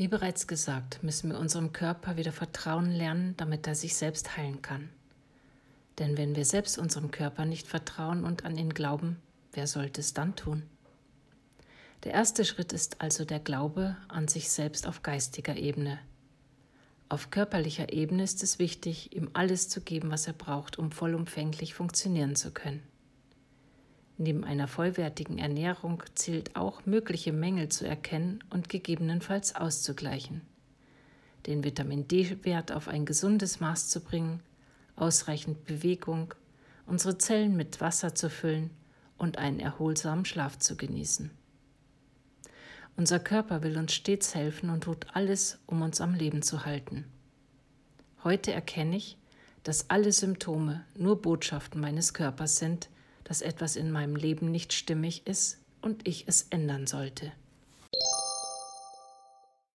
Wie bereits gesagt, müssen wir unserem Körper wieder vertrauen lernen, damit er sich selbst heilen kann. Denn wenn wir selbst unserem Körper nicht vertrauen und an ihn glauben, wer sollte es dann tun? Der erste Schritt ist also der Glaube an sich selbst auf geistiger Ebene. Auf körperlicher Ebene ist es wichtig, ihm alles zu geben, was er braucht, um vollumfänglich funktionieren zu können. Neben einer vollwertigen Ernährung zählt auch, mögliche Mängel zu erkennen und gegebenenfalls auszugleichen. Den Vitamin D-Wert auf ein gesundes Maß zu bringen, ausreichend Bewegung, unsere Zellen mit Wasser zu füllen und einen erholsamen Schlaf zu genießen. Unser Körper will uns stets helfen und tut alles, um uns am Leben zu halten. Heute erkenne ich, dass alle Symptome nur Botschaften meines Körpers sind, dass etwas in meinem Leben nicht stimmig ist und ich es ändern sollte.